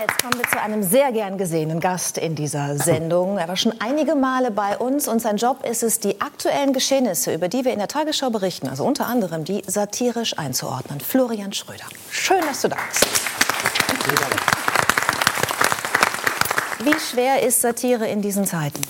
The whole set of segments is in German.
Jetzt kommen wir zu einem sehr gern gesehenen Gast in dieser Sendung. Er war schon einige Male bei uns und sein Job ist es, die aktuellen Geschehnisse, über die wir in der Tagesschau berichten, also unter anderem die satirisch einzuordnen. Florian Schröder. Schön, dass du da bist. Wie schwer ist Satire in diesen Zeiten?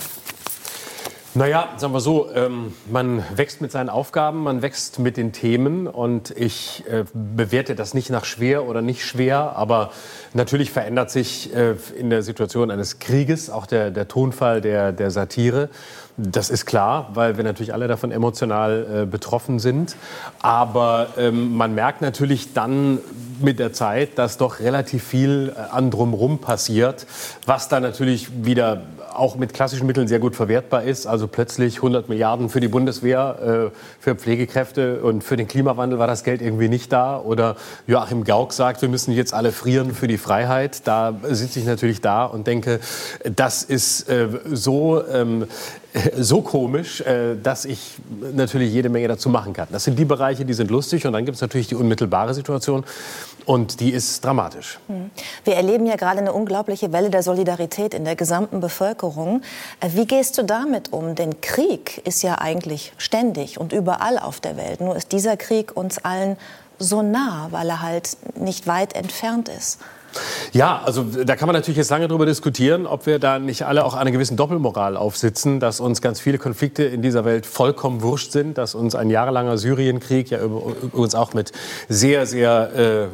Naja, sagen wir so, ähm, man wächst mit seinen Aufgaben, man wächst mit den Themen und ich äh, bewerte das nicht nach schwer oder nicht schwer, aber natürlich verändert sich äh, in der Situation eines Krieges auch der, der Tonfall der, der Satire. Das ist klar, weil wir natürlich alle davon emotional äh, betroffen sind. Aber ähm, man merkt natürlich dann mit der Zeit, dass doch relativ viel äh, an drumherum passiert, was dann natürlich wieder auch mit klassischen Mitteln sehr gut verwertbar ist. Also plötzlich 100 Milliarden für die Bundeswehr, für Pflegekräfte und für den Klimawandel war das Geld irgendwie nicht da. Oder Joachim Gauck sagt, wir müssen jetzt alle frieren für die Freiheit. Da sitze ich natürlich da und denke, das ist äh, so ähm, so komisch, äh, dass ich natürlich jede Menge dazu machen kann. Das sind die Bereiche, die sind lustig und dann gibt es natürlich die unmittelbare Situation und die ist dramatisch. Hm. Wir erleben ja gerade eine unglaubliche Welle der Solidarität in der gesamten Bevölkerung. Äh, wie gehst du damit um? Denn Krieg ist ja eigentlich ständig und überall auf der Welt. Nur ist dieser Krieg uns allen so nah, weil er halt nicht weit entfernt ist. Ja, also da kann man natürlich jetzt lange darüber diskutieren, ob wir da nicht alle auch einer gewissen Doppelmoral aufsitzen, dass uns ganz viele Konflikte in dieser Welt vollkommen wurscht sind, dass uns ein jahrelanger Syrienkrieg, ja übrigens auch mit sehr, sehr äh,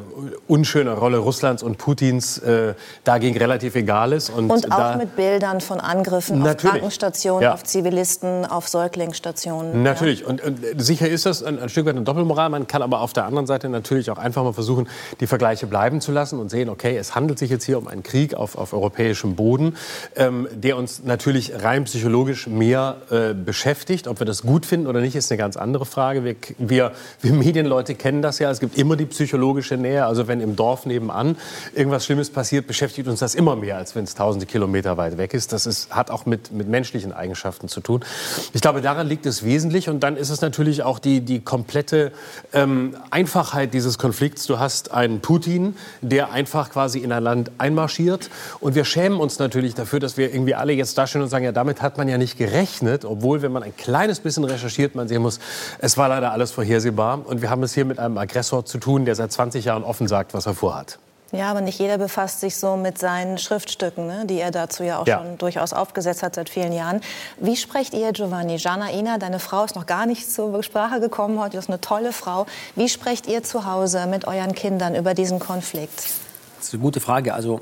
unschöner Rolle Russlands und Putins, äh, dagegen relativ egal ist. Und, und auch da, mit Bildern von Angriffen auf Krankenstationen, ja. auf Zivilisten, auf Säuglingsstationen. Natürlich. Ja. Und, und, sicher ist das ein, ein Stück weit eine Doppelmoral. Man kann aber auf der anderen Seite natürlich auch einfach mal versuchen, die Vergleiche bleiben zu lassen und sehen, okay, okay, es handelt sich jetzt hier um einen Krieg auf, auf europäischem Boden, ähm, der uns natürlich rein psychologisch mehr äh, beschäftigt. Ob wir das gut finden oder nicht, ist eine ganz andere Frage. Wir, wir, wir Medienleute kennen das ja. Es gibt immer die psychologische Nähe. Also wenn im Dorf nebenan irgendwas Schlimmes passiert, beschäftigt uns das immer mehr, als wenn es tausende Kilometer weit weg ist. Das ist, hat auch mit, mit menschlichen Eigenschaften zu tun. Ich glaube, daran liegt es wesentlich. Und dann ist es natürlich auch die, die komplette ähm, Einfachheit dieses Konflikts. Du hast einen Putin, der einfach quasi in ein Land einmarschiert. Und wir schämen uns natürlich dafür, dass wir irgendwie alle jetzt dastehen und sagen, ja, damit hat man ja nicht gerechnet. Obwohl, wenn man ein kleines bisschen recherchiert, man sehen muss, es war leider alles vorhersehbar. Und wir haben es hier mit einem Aggressor zu tun, der seit 20 Jahren offen sagt, was er vorhat. Ja, aber nicht jeder befasst sich so mit seinen Schriftstücken, ne, die er dazu ja auch ja. schon durchaus aufgesetzt hat seit vielen Jahren. Wie sprecht ihr, Giovanni? Jana Ina, deine Frau ist noch gar nicht zur Sprache gekommen heute, ist eine tolle Frau. Wie sprecht ihr zu Hause mit euren Kindern über diesen Konflikt? Das ist eine gute Frage. Also,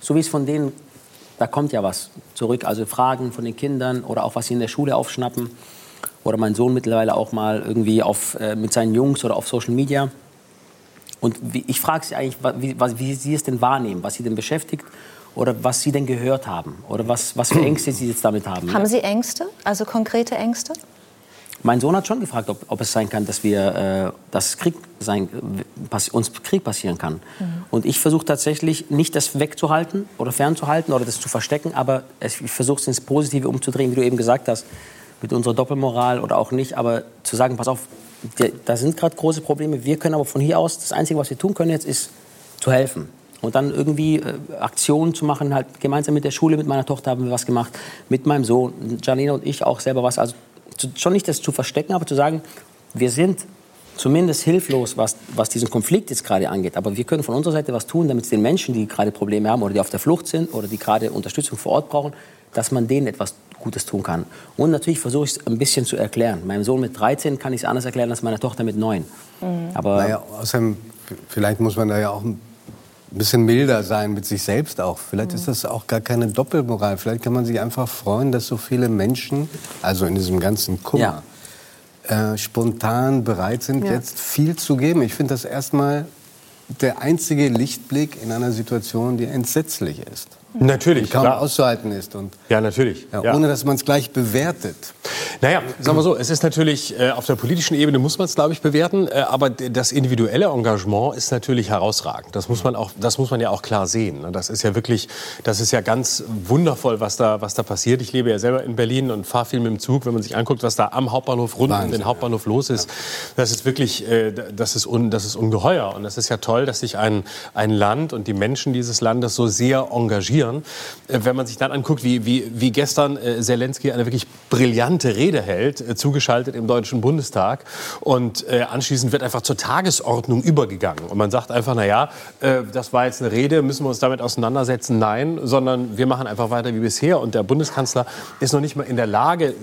so wie es von denen, da kommt ja was zurück. Also Fragen von den Kindern oder auch was sie in der Schule aufschnappen. Oder mein Sohn mittlerweile auch mal irgendwie auf, äh, mit seinen Jungs oder auf Social Media. Und wie, ich frage sie eigentlich, wie, was, wie sie es denn wahrnehmen, was sie denn beschäftigt oder was sie denn gehört haben oder was, was für Ängste sie jetzt damit haben. Haben Sie Ängste, also konkrete Ängste? Mein Sohn hat schon gefragt, ob, ob es sein kann, dass wir, äh, dass Krieg sein, pass, uns Krieg passieren kann. Mhm. Und ich versuche tatsächlich nicht das wegzuhalten oder fernzuhalten oder das zu verstecken, aber es, ich versuche es ins Positive umzudrehen, wie du eben gesagt hast, mit unserer Doppelmoral oder auch nicht, aber zu sagen, pass auf, da sind gerade große Probleme. Wir können aber von hier aus, das Einzige, was wir tun können jetzt, ist zu helfen. Und dann irgendwie äh, Aktionen zu machen, halt gemeinsam mit der Schule, mit meiner Tochter haben wir was gemacht, mit meinem Sohn, Janina und ich auch selber was. Also schon nicht das zu verstecken, aber zu sagen, wir sind zumindest hilflos, was, was diesen Konflikt jetzt gerade angeht. Aber wir können von unserer Seite was tun, damit es den Menschen, die gerade Probleme haben oder die auf der Flucht sind oder die gerade Unterstützung vor Ort brauchen, dass man denen etwas Gutes tun kann. Und natürlich versuche ich es ein bisschen zu erklären. Meinem Sohn mit 13 kann ich es anders erklären als meiner Tochter mit 9. Mhm. Aber naja, außerdem, vielleicht muss man da ja auch ein bisschen milder sein mit sich selbst auch. Vielleicht ist das auch gar keine Doppelmoral. Vielleicht kann man sich einfach freuen, dass so viele Menschen, also in diesem ganzen Kummer, ja. äh, spontan bereit sind, ja. jetzt viel zu geben. Ich finde das erstmal der einzige Lichtblick in einer Situation, die entsetzlich ist. Natürlich, kaum klar. auszuhalten ist. Und, ja, natürlich. ja. Ohne dass man es gleich bewertet. Naja, sagen wir so, es ist natürlich, äh, auf der politischen Ebene muss man es, glaube ich, bewerten, äh, aber das individuelle Engagement ist natürlich herausragend. Das muss man auch, das muss man ja auch klar sehen. ne? Das ist ja wirklich, das ist ja ganz wundervoll, was da, was da passiert. Ich lebe ja selber in Berlin und fahre viel mit dem Zug. Wenn man sich anguckt, was da am Hauptbahnhof rund um den Hauptbahnhof los ist, das ist wirklich, äh, das ist, un, das ist ungeheuer. Und das ist ja toll, dass sich ein, ein Land und die Menschen dieses Landes so sehr engagieren. Äh, Wenn man sich dann anguckt, wie, wie, wie gestern äh, Zelensky eine wirklich brillante Rede hält, äh, zugeschaltet im Deutschen Bundestag. Und äh, anschließend wird einfach zur Tagesordnung übergegangen. Und man sagt einfach, na ja, äh, das war jetzt eine Rede, müssen wir uns damit auseinandersetzen? Nein, sondern wir machen einfach weiter wie bisher. Und der Bundeskanzler ist noch nicht mal in der Lage,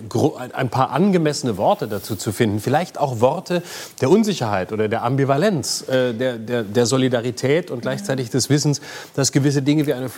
ein- paar angemessene Worte dazu zu finden. Vielleicht auch Worte der Unsicherheit oder der Ambivalenz, der, der, der Solidarität und gleichzeitig des Wissens, dass gewisse Dinge wie eine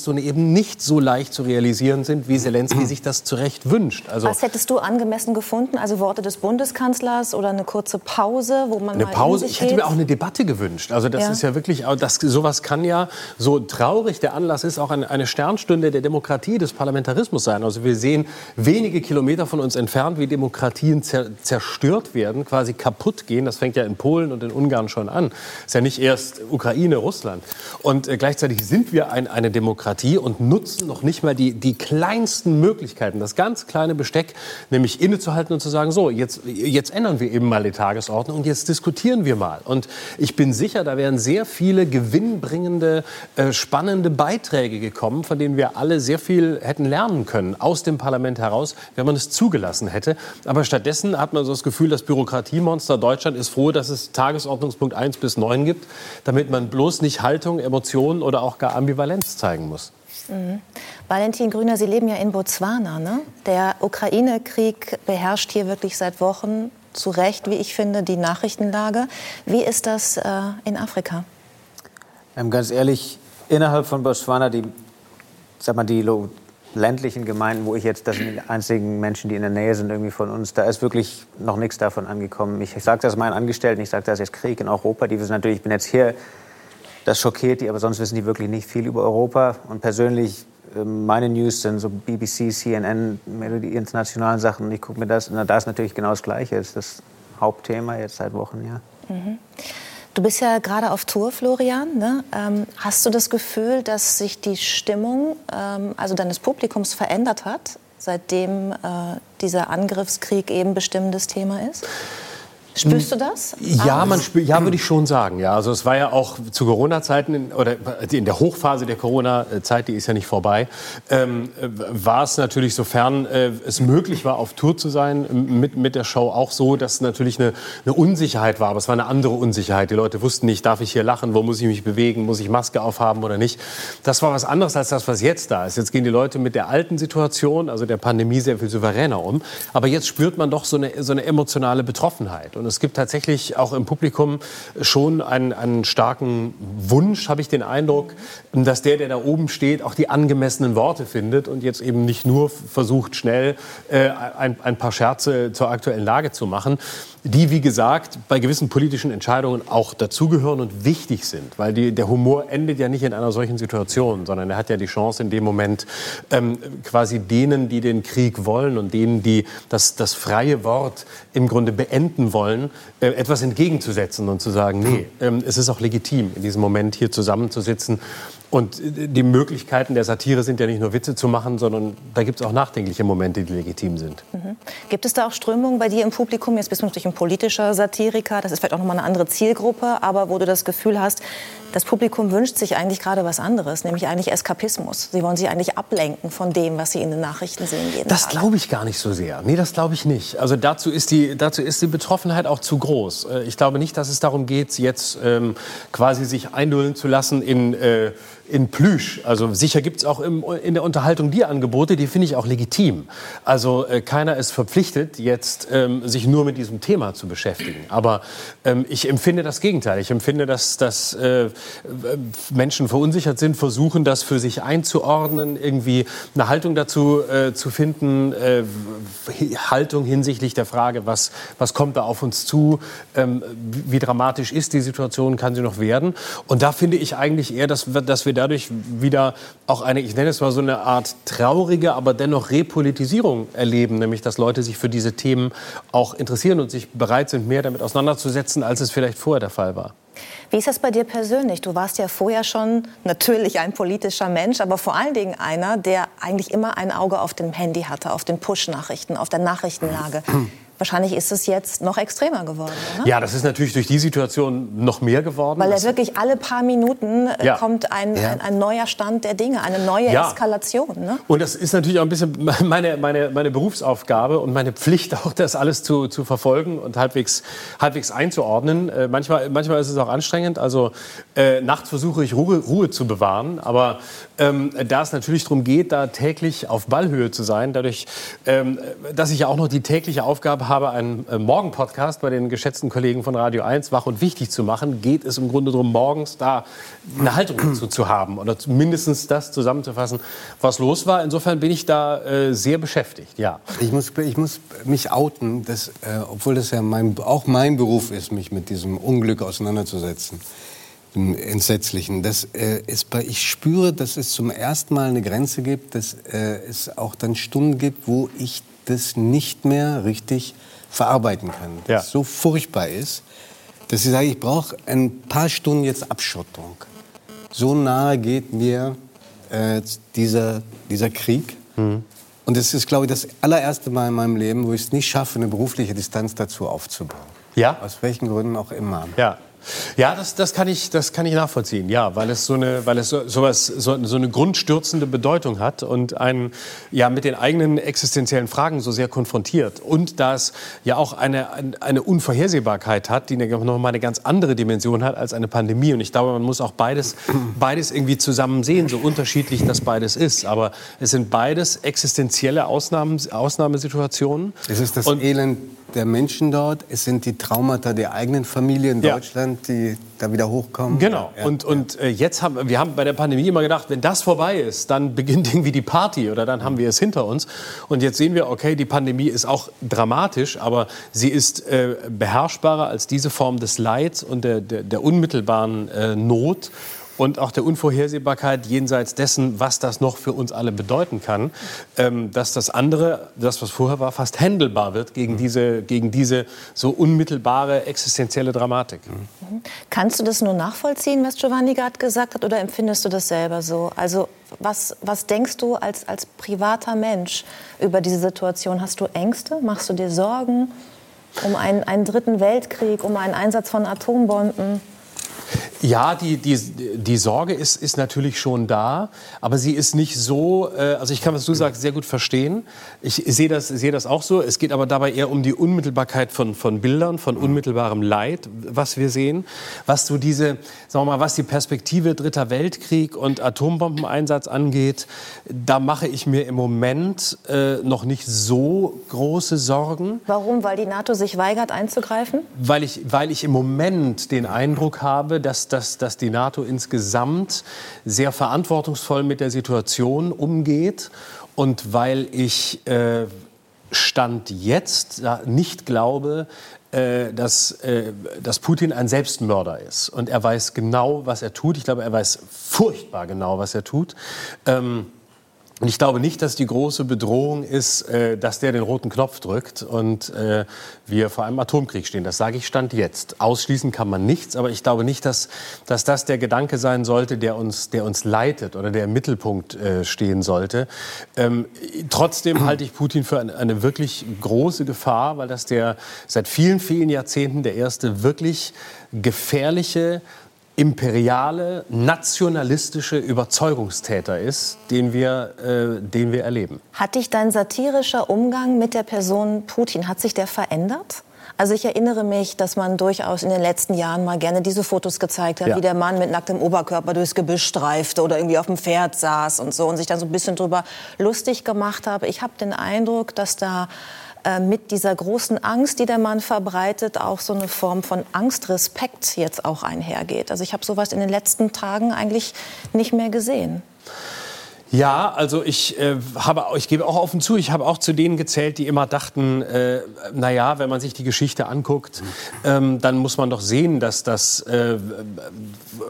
Flugverbotszone eben nicht so leicht zu realisieren sind, wie Zelensky sich das zu Recht wünscht. Also Was hättest du angemessen gefunden? Also Worte des Bundeskanzlers oder eine kurze Pause, wo man Eine Pause. Ich hätte mir auch eine Debatte gewünscht. Also das Ja. ist ja wirklich, das, sowas kann ja, so traurig der Anlass ist, auch eine, Sternstunde der Demokratie, des Parlamentarismus sein. Also wir sehen wenige Kilometer von uns entfernt, wie Demokratien zer, zerstört werden, quasi kaputt gehen. Das fängt ja in Polen und in Ungarn schon an. Ist ja nicht erst Ukraine, Russland. Und äh, gleichzeitig sind wir ein, eine Demokratie und nutzen noch nicht mal die, die kleinsten Möglichkeiten, das ganz kleine Besteck, nämlich innezuhalten und zu sagen, so, jetzt, jetzt ändern wir eben mal die Tagesordnung und jetzt diskutieren wir mal. Und ich bin sicher, da wären sehr viele gewinnbringende, äh, spannende Beiträge gekommen, von denen wir alle sehr viel hätten lernen können, aus dem Parlament heraus, wenn man es zugelassen hätte. Aber stattdessen hat man so das Gefühl, das Bürokratiemonster Deutschland ist froh, dass es Tagesordnungspunkt 1 bis 9 gibt, damit man bloß nicht Haltung, Emotionen oder auch gar Ambivalenz zeigen muss. Valentin Grüner, Sie leben ja in Botswana. Ne? Der Ukraine-Krieg beherrscht hier wirklich seit Wochen zu Recht, wie ich finde, die Nachrichtenlage. Wie ist das äh, in Afrika? Ähm, ganz ehrlich, innerhalb von Botswana, die, sag mal, die ländlichen Gemeinden, wo ich jetzt, das sind die einzigen Menschen, die in der Nähe sind irgendwie von uns, da ist wirklich noch nichts davon angekommen. Ich sage das meinen Angestellten, ich sage das jetzt Krieg in Europa, die wissen natürlich, ich bin jetzt hier, das schockiert die, aber sonst wissen die wirklich nicht viel über Europa. Und persönlich, ähm, meine News sind so BBC, CNN, die internationalen Sachen. Und ich gucke mir das, na, da ist natürlich genau das Gleiche. Das ist das Hauptthema jetzt seit Wochen, ja. Du bist ja gerade auf Tour, Florian. Ne? Ähm, hast du das Gefühl, dass sich die Stimmung ähm, also deines Publikums verändert hat, seitdem äh, dieser Angriffskrieg eben bestimmendes Thema ist? Spürst du das? Ja, Ah. man spür, ja, würde ich schon sagen. Ja, also es war ja auch zu Corona-Zeiten oder in der Hochphase der Corona-Zeit, die ist ja nicht vorbei, ähm, äh, war es natürlich, sofern äh, es möglich war, auf Tour zu sein, mit, mit der Show auch so, dass natürlich eine, eine Unsicherheit war. Aber es war eine andere Unsicherheit. Die Leute wussten nicht, darf ich hier lachen, wo muss ich mich bewegen, muss ich Maske aufhaben oder nicht. Das war was anderes als das, was jetzt da ist. Jetzt gehen die Leute mit der alten Situation, also der Pandemie, sehr viel souveräner um. Aber jetzt spürt man doch so eine, so eine emotionale Betroffenheit. Und es gibt tatsächlich auch im Publikum schon einen, einen starken Wunsch, habe ich den Eindruck, dass der, der da oben steht, auch die angemessenen Worte findet und jetzt eben nicht nur versucht, schnell äh, ein, ein paar Scherze zur aktuellen Lage zu machen, die, wie gesagt, bei gewissen politischen Entscheidungen auch dazugehören und wichtig sind. Weil die, der Humor endet ja nicht in einer solchen Situation, sondern er hat ja die Chance in dem Moment ähm, quasi denen, die den Krieg wollen und denen, die das, das freie Wort im Grunde beenden wollen, äh, etwas entgegenzusetzen und zu sagen, nee, ähm, es ist auch legitim, in diesem Moment hier zusammenzusitzen. Und äh, die Möglichkeiten der Satire sind ja nicht nur Witze zu machen, sondern da gibt es auch nachdenkliche Momente, die legitim sind. Gibt es da auch Strömungen bei dir im Publikum? Jetzt bist du natürlich ein politischer Satiriker, das ist vielleicht auch nochmal eine andere Zielgruppe, aber wo du das Gefühl hast, das Publikum wünscht sich eigentlich gerade was anderes, nämlich eigentlich Eskapismus. Sie wollen sich eigentlich ablenken von dem, was sie in den Nachrichten sehen jeden Das glaube ich gar nicht so sehr. Nee, das glaube ich nicht. Also dazu ist, die, dazu ist die Betroffenheit auch zu groß. Äh, Ich glaube nicht, dass es darum geht, jetzt ähm, quasi sich einlullen zu lassen in, äh, in Plüsch. Also sicher gibt es auch im, in der Unterhaltung die Angebote, die finde ich auch legitim. Also äh, keiner ist verpflichtet, jetzt ähm, sich nur mit diesem Thema zu beschäftigen. Aber ähm, ich empfinde das Gegenteil. Ich empfinde, dass, dass äh, Menschen verunsichert sind, versuchen das für sich einzuordnen, irgendwie eine Haltung dazu äh, zu finden, äh, Haltung hinsichtlich der Frage, was, was kommt da auf uns zu, ähm, wie dramatisch ist die Situation, kann sie noch werden. Und da finde ich eigentlich eher, dass dass wir dadurch wieder auch eine, ich nenne es mal so eine Art traurige, aber dennoch Repolitisierung erleben, nämlich dass Leute sich für diese Themen auch interessieren und sich bereit sind, mehr damit auseinanderzusetzen, als es vielleicht vorher der Fall war. Wie ist das bei dir persönlich? Du warst ja vorher schon natürlich ein politischer Mensch, aber vor allen Dingen einer, der eigentlich immer ein Auge auf dem Handy hatte, auf den Push-Nachrichten, auf der Nachrichtenlage. Wahrscheinlich ist es jetzt noch extremer geworden. Oder? Ja, das ist natürlich durch die Situation noch mehr geworden. Weil er wirklich alle paar Minuten äh, ja. kommt ein, ja. ein, ein, neuer Stand der Dinge, eine neue ja. Eskalation. Ne? Und das ist natürlich auch ein bisschen meine, meine, meine Berufsaufgabe und meine Pflicht, auch das alles zu, zu verfolgen und halbwegs, halbwegs einzuordnen. Äh, manchmal, manchmal ist es auch anstrengend. Also äh, nachts versuche ich Ruhe, Ruhe zu bewahren. Aber ähm, da es natürlich darum geht, da täglich auf Ballhöhe zu sein, dadurch, ähm, dass ich ja auch noch die tägliche Aufgabe habe, einen äh, Morgen-Podcast bei den geschätzten Kollegen von Radio 1 wach und wichtig zu machen, geht es im Grunde darum, morgens da eine Haltung dazu zu haben oder mindestens das zusammenzufassen, was los war. Insofern bin ich da äh, sehr beschäftigt, ja. Ich muss, ich muss mich outen, dass, äh, obwohl das ja mein, auch mein Beruf ist, mich mit diesem Unglück auseinanderzusetzen im Entsetzlichen. Das äh, ist bei, ich spüre, dass es zum ersten Mal eine Grenze gibt, dass äh, es auch dann Stunden gibt, wo ich das nicht mehr richtig verarbeiten kann. Das ja. so furchtbar ist, dass ich sage, ich brauche ein paar Stunden jetzt Abschottung. So nahe geht mir äh, dieser, dieser Krieg. Mhm. Und es ist, glaube ich, das allererste Mal in meinem Leben, wo ich es nicht schaffe, eine berufliche Distanz dazu aufzubauen. Ja? Aus welchen Gründen auch immer. Ja. Ja, das, das, kann ich, das kann ich nachvollziehen, ja, weil es so eine, weil es so, sowas, so, so eine grundstürzende Bedeutung hat und einen ja, mit den eigenen existenziellen Fragen so sehr konfrontiert. Und da es ja auch eine, eine Unvorhersehbarkeit hat, die noch mal eine ganz andere Dimension hat als eine Pandemie. Und ich glaube, man muss auch beides, beides irgendwie zusammen sehen, so unterschiedlich das beides ist. Aber es sind beides existenzielle Ausnahmen, Ausnahmesituationen. Es ist das und, Elend der Menschen dort, es sind die Traumata der eigenen Familie in Deutschland, ja. die da wieder hochkommen. Genau. Ja, und, und äh, jetzt haben wir haben bei der Pandemie immer gedacht, wenn das vorbei ist, dann beginnt irgendwie die Party oder dann haben wir es hinter uns. Und jetzt sehen wir, okay, die Pandemie ist auch dramatisch, aber sie ist äh, beherrschbarer als diese Form des Leids und der, der, der unmittelbaren äh, Not und auch der Unvorhersehbarkeit jenseits dessen, was das noch für uns alle bedeuten kann, ähm, dass das andere, das was vorher war, fast händelbar wird gegen, mhm. diese, gegen diese so unmittelbare existenzielle Dramatik. Mhm. Kannst du das nur nachvollziehen, was Giovanni gerade gesagt hat, oder empfindest du das selber so? Also was, was denkst du als, als privater Mensch über diese Situation? Hast du Ängste? Machst du dir Sorgen um einen, einen dritten Weltkrieg, um einen Einsatz von Atombomben? Ja, die, die, die Sorge ist, ist natürlich schon da, aber sie ist nicht so, äh, also ich kann, was du sagst, sehr gut verstehen. Ich sehe das, sehe das auch so. Es geht aber dabei eher um die Unmittelbarkeit von, von Bildern, von unmittelbarem Leid, was wir sehen. Was so diese, sagen wir mal, was die Perspektive Dritter Weltkrieg und Atombombeneinsatz angeht, da mache ich mir im Moment äh, noch nicht so große Sorgen. Warum? Weil die NATO sich weigert einzugreifen? Weil ich, weil ich im Moment den Eindruck habe, dass, dass, dass die NATO insgesamt sehr verantwortungsvoll mit der Situation umgeht und weil ich äh, Stand jetzt nicht glaube, äh, dass, äh, dass Putin ein Selbstmörder ist. Und er weiß genau, was er tut. Ich glaube, er weiß furchtbar genau, was er tut. Ähm, und ich glaube nicht, dass die große Bedrohung ist, äh, dass der den roten Knopf drückt und äh, wir vor einem Atomkrieg stehen. Das sage ich Stand jetzt. Ausschließen kann man nichts, aber ich glaube nicht, dass, dass das der Gedanke sein sollte, der uns, der uns leitet oder der im Mittelpunkt äh, stehen sollte. Ähm, trotzdem halte ich Putin für eine, eine wirklich große Gefahr, weil das der seit vielen, vielen Jahrzehnten der erste wirklich gefährliche imperiale, nationalistische Überzeugungstäter ist, den wir, äh, den wir erleben. Hat dich dein satirischer Umgang mit der Person Putin, hat sich der verändert? Also ich erinnere mich, dass man durchaus in den letzten Jahren mal gerne diese Fotos gezeigt hat, ja. wie der Mann mit nacktem Oberkörper durchs Gebüsch streifte oder irgendwie auf dem Pferd saß und so und sich dann so ein bisschen drüber lustig gemacht habe. Ich habe den Eindruck, dass da mit dieser großen Angst, die der Mann verbreitet, auch so eine Form von Angstrespekt jetzt auch einhergeht. Also ich habe sowas in den letzten Tagen eigentlich nicht mehr gesehen. Ja, also ich äh, habe, ich gebe auch offen zu, ich habe auch zu denen gezählt, die immer dachten, äh, na ja, wenn man sich die Geschichte anguckt, ähm, dann muss man doch sehen, dass das äh,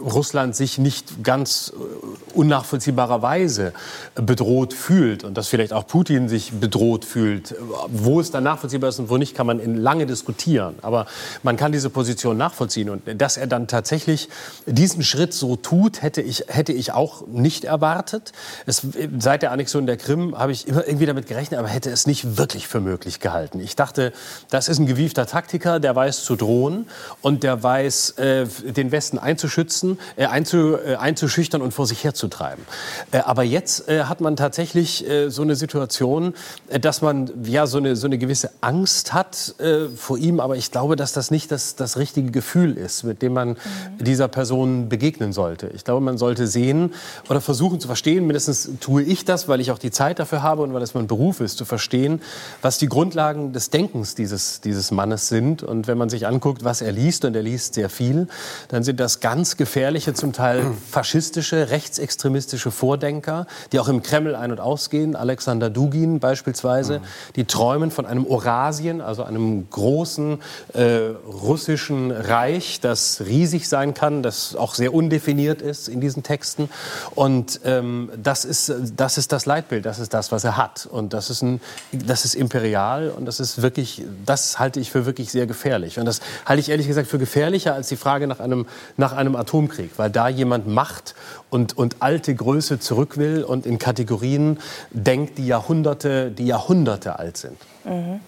Russland sich nicht ganz äh, unnachvollziehbarerweise bedroht fühlt und dass vielleicht auch Putin sich bedroht fühlt. Wo es dann nachvollziehbar ist und wo nicht, kann man in lange diskutieren. Aber man kann diese Position nachvollziehen und dass er dann tatsächlich diesen Schritt so tut, hätte ich hätte ich auch nicht erwartet. Es, seit der Annexion der Krim habe ich immer irgendwie damit gerechnet, aber hätte es nicht wirklich für möglich gehalten. Ich dachte, das ist ein gewiefter Taktiker, der weiß zu drohen und der weiß, äh, den Westen einzuschützen, äh, einzu, äh, einzuschüchtern und vor sich herzutreiben. Äh, aber jetzt äh, hat man tatsächlich äh, so eine Situation, dass man ja so eine, so eine gewisse Angst hat vor ihm, aber ich glaube, dass das nicht das, das richtige Gefühl ist, mit dem man mhm. dieser Person begegnen sollte. Ich glaube, man sollte sehen oder versuchen zu verstehen, mindestens tue ich das, weil ich auch die Zeit dafür habe und weil es mein Beruf ist, zu verstehen, was die Grundlagen des Denkens dieses, dieses Mannes sind. Und wenn man sich anguckt, was er liest, und er liest sehr viel, dann sind das ganz gefährliche, zum Teil faschistische, rechtsextremistische Vordenker, die auch im Kreml ein- und ausgehen. Alexander Dugin beispielsweise, die träumen von einem Eurasien, also einem großen äh, russischen Reich, das riesig sein kann, das auch sehr undefiniert ist in diesen Texten. Und ähm, das ist, das ist das Leitbild, das ist das, was er hat. Und das ist, ein, das ist imperial und das ist wirklich, das halte ich für wirklich sehr gefährlich. Und das halte ich ehrlich gesagt für gefährlicher als die Frage nach einem, nach einem Atomkrieg, weil da jemand Macht und, und alte Größe zurück will und in Kategorien denkt, die Jahrhunderte, die Jahrhunderte alt sind. Mhm.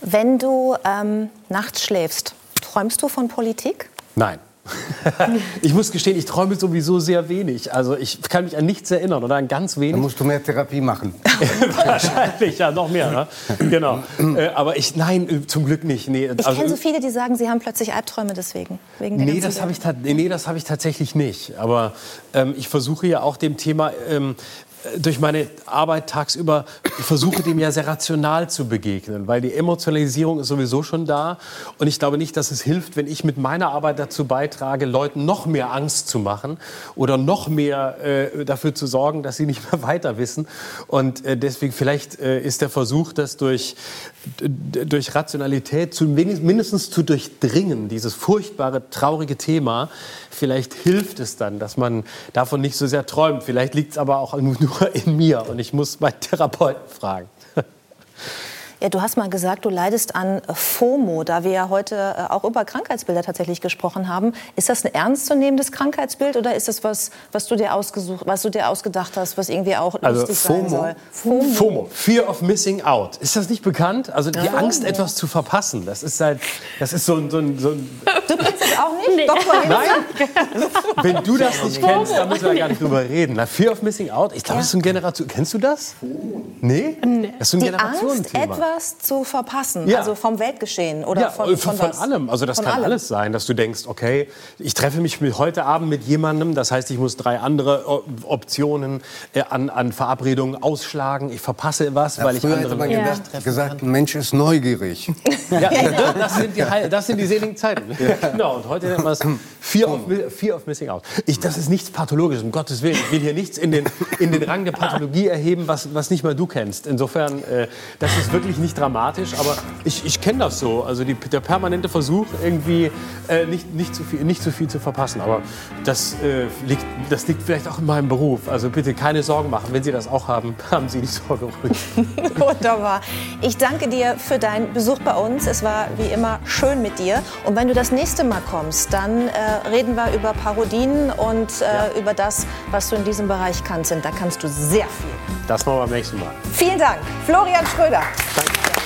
Wenn du ähm, nachts schläfst, träumst du von Politik? Nein. ich muss gestehen, ich träume sowieso sehr wenig. Also ich kann mich an nichts erinnern oder an ganz wenig. Dann musst du mehr Therapie machen. Wahrscheinlich, ja, noch mehr. Ne? Genau. Äh, aber ich, nein, äh, zum Glück nicht. Nee, ich also, kenne so viele, die sagen, sie haben plötzlich Albträume deswegen. Wegen nee, das habe ich, nee, hab ich tatsächlich nicht. Aber ähm, ich versuche ja auch dem Thema ähm, durch meine Arbeit tagsüber versuche dem ja sehr rational zu begegnen, weil die Emotionalisierung ist sowieso schon da und ich glaube nicht, dass es hilft, wenn ich mit meiner Arbeit dazu beitrage, Leuten noch mehr Angst zu machen oder noch mehr äh, dafür zu sorgen, dass sie nicht mehr weiter wissen und äh, deswegen vielleicht äh, ist der Versuch, das durch durch Rationalität zu, mindestens zu durchdringen, dieses furchtbare, traurige Thema, vielleicht hilft es dann, dass man davon nicht so sehr träumt. Vielleicht liegt es aber auch nur in mir und ich muss meinen Therapeuten fragen. Ja, du hast mal gesagt, du leidest an FOMO, da wir ja heute äh, auch über Krankheitsbilder tatsächlich gesprochen haben. Ist das ein ernstzunehmendes Krankheitsbild oder ist das was, was du dir ausgesucht, was du dir ausgedacht hast, was irgendwie auch also lustig FOMO, sein soll? FOMO. FOMO, Fear of Missing Out. Ist das nicht bekannt? Also die ja. Angst, etwas zu verpassen. Das ist halt, das ist so ein, so ein, so ein Du kennst das auch nicht? Nee. Nein. Wenn du das nicht kennst, dann müssen wir gar nicht drüber reden. Na, Fear of Missing Out. Ich glaube, ja. das ist ein Generation. Kennst du das? Nee? nee. Das ist so ein Generationenthema etwas zu verpassen, ja. also vom Weltgeschehen oder ja, von, von, von, allem. Also das von kann allem. alles sein, dass du denkst, okay, ich treffe mich mit, heute Abend mit jemandem, das heißt, ich muss drei andere Optionen äh, an, an Verabredungen ausschlagen, ich verpasse was, ja, weil ich andere man ja. gedacht, gesagt, ein Mensch ist neugierig. ja, das, sind die, das sind die seligen Zeiten. Genau, und heute nennt man es Fear of, Fear of Missing Out. Ich, das ist nichts Pathologisches, um Gottes Willen. Ich will hier nichts in den, in den Rang der Pathologie erheben, was, was nicht mal du kennst. Insofern, äh, das ist wirklich nicht dramatisch, aber ich, ich kenne das so. Also die, der permanente Versuch, irgendwie äh, nicht, nicht, zu viel, nicht zu viel zu verpassen. Aber das, äh, liegt, das liegt vielleicht auch in meinem Beruf. Also bitte keine Sorgen machen. Wenn Sie das auch haben, haben Sie die Sorge ruhig. Wunderbar. Ich danke dir für deinen Besuch bei uns. Es war wie immer schön mit dir. Und wenn du das nächste Mal kommst, dann äh, reden wir über Parodien und äh, ja. über das, was du in diesem Bereich kannst. Und da kannst du sehr viel. Das machen wir beim nächsten Mal. Vielen Dank, Florian Schröder. Danke. Thank you.